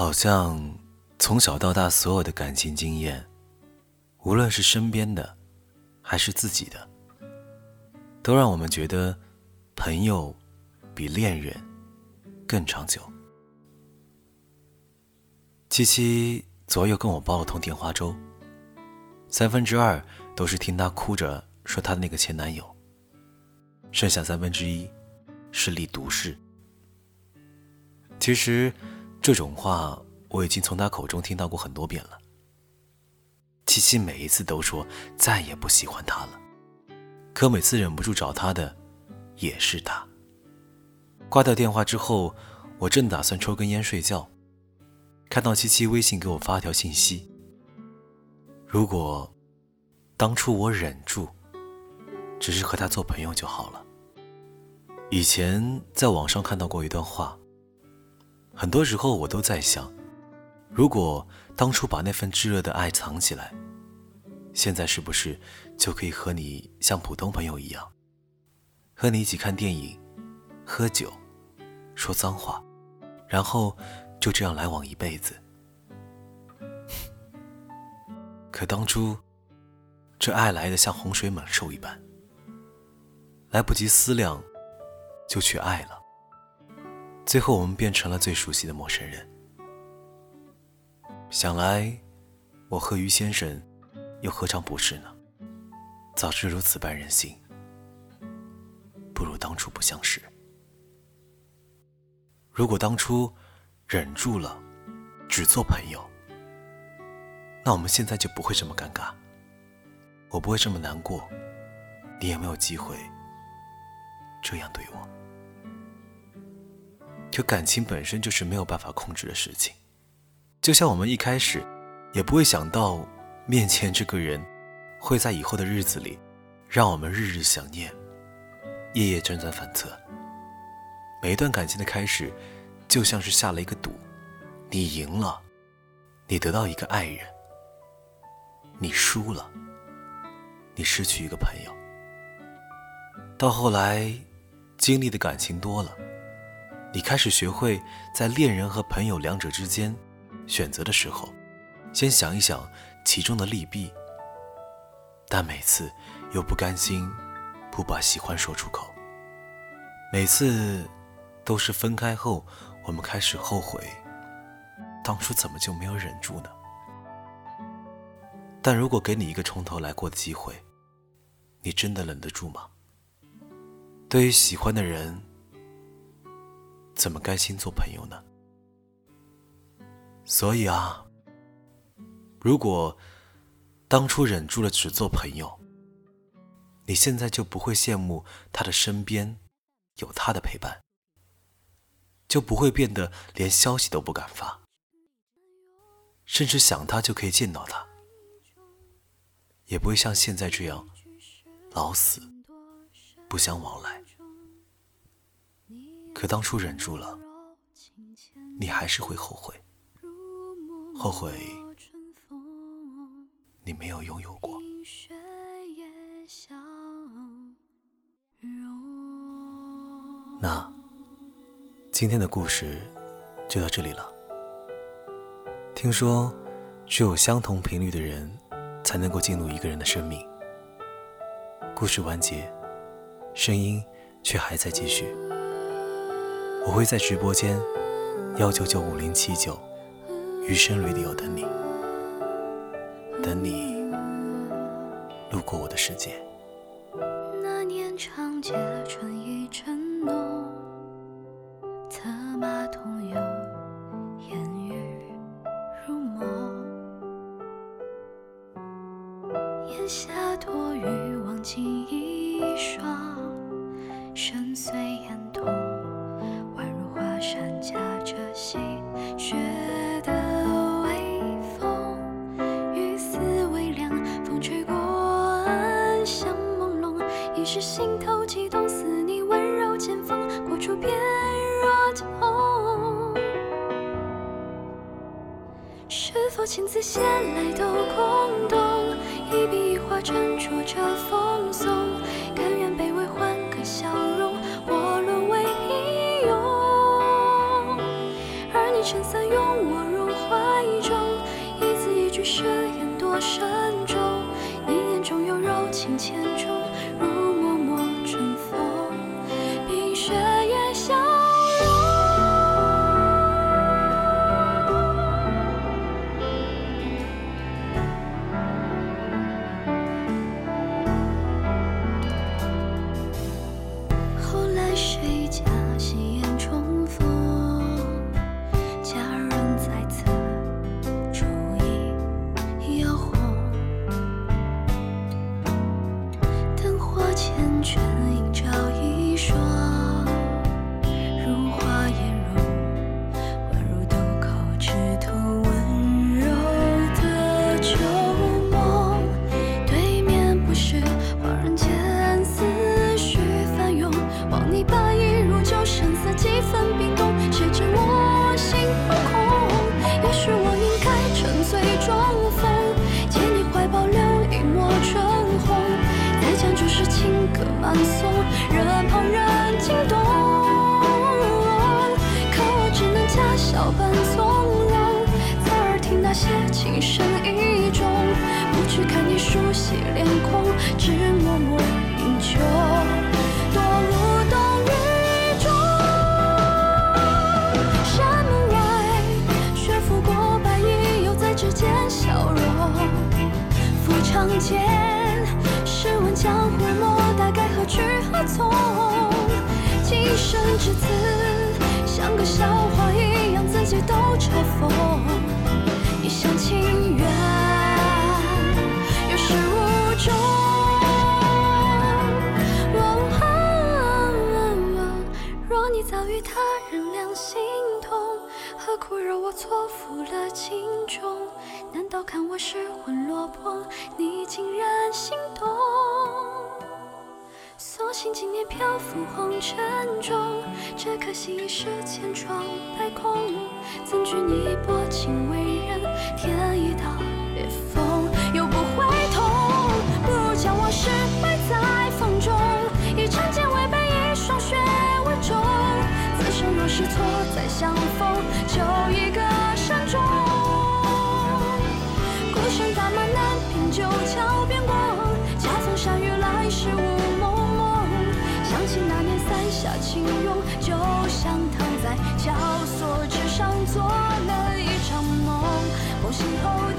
好像从小到大所有的感情经验，无论是身边的，还是自己的，都让我们觉得朋友比恋人更长久。七七左右跟我煲了通电话粥，三分之二都是听她哭着说她的那个前男友，剩下三分之一是立毒誓。其实。这种话我已经从他口中听到过很多遍了。七七每一次都说再也不喜欢他了，可每次忍不住找他的也是他。挂掉电话之后，我正打算抽根烟睡觉，看到七七微信给我发条信息：“如果当初我忍住，只是和他做朋友就好了。”以前在网上看到过一段话。很多时候，我都在想，如果当初把那份炙热的爱藏起来，现在是不是就可以和你像普通朋友一样，和你一起看电影、喝酒、说脏话，然后就这样来往一辈子？可当初，这爱来的像洪水猛兽一般，来不及思量，就去爱了。最后，我们变成了最熟悉的陌生人。想来，我和于先生又何尝不是呢？早知如此般任性，不如当初不相识。如果当初忍住了，只做朋友，那我们现在就不会这么尴尬，我不会这么难过，你也没有机会这样对我。可感情本身就是没有办法控制的事情，就像我们一开始也不会想到面前这个人会在以后的日子里让我们日日想念，夜夜辗转反侧。每一段感情的开始就像是下了一个赌，你赢了，你得到一个爱人；你输了，你失去一个朋友。到后来，经历的感情多了。你开始学会在恋人和朋友两者之间选择的时候，先想一想其中的利弊，但每次又不甘心不把喜欢说出口。每次都是分开后，我们开始后悔，当初怎么就没有忍住呢？但如果给你一个从头来过的机会，你真的忍得住吗？对于喜欢的人。怎么甘心做朋友呢？所以啊，如果当初忍住了只做朋友，你现在就不会羡慕他的身边有他的陪伴，就不会变得连消息都不敢发，甚至想他就可以见到他，也不会像现在这样老死不相往来。可当初忍住了，你还是会后悔，后悔你没有拥有过。那今天的故事就到这里了。听说只有相同频率的人才能够进入一个人的生命。故事完结，声音却还在继续。我会在直播间幺九九五零七九余生旅里有等你，等你路过我的世界。那年长街春意正浓，策马同游，烟雨如梦。檐下多雨，忘记一双，雪的微风，雨丝微凉，风吹过，暗香朦胧，一时心头悸动，似你温柔剑锋，过处变若痛。是否情字写来都空洞，一笔一画斟酌着风。誓言多深？长剑，试问江湖莫大概何去何从？今生至此，像个笑话一样，自己都嘲讽。一厢情愿，有始无终。若你早与他人两心同，何苦惹我错付了情衷？难道看我失魂落魄，你竟然心动？所幸今年漂浮红尘中，只可惜一世千疮百孔。怎惧你薄情为人，添一道裂缝，又不会痛。不如将往事埋在风中，以长剑为背，以霜雪为重。此生若是错再相逢，就一个在绞索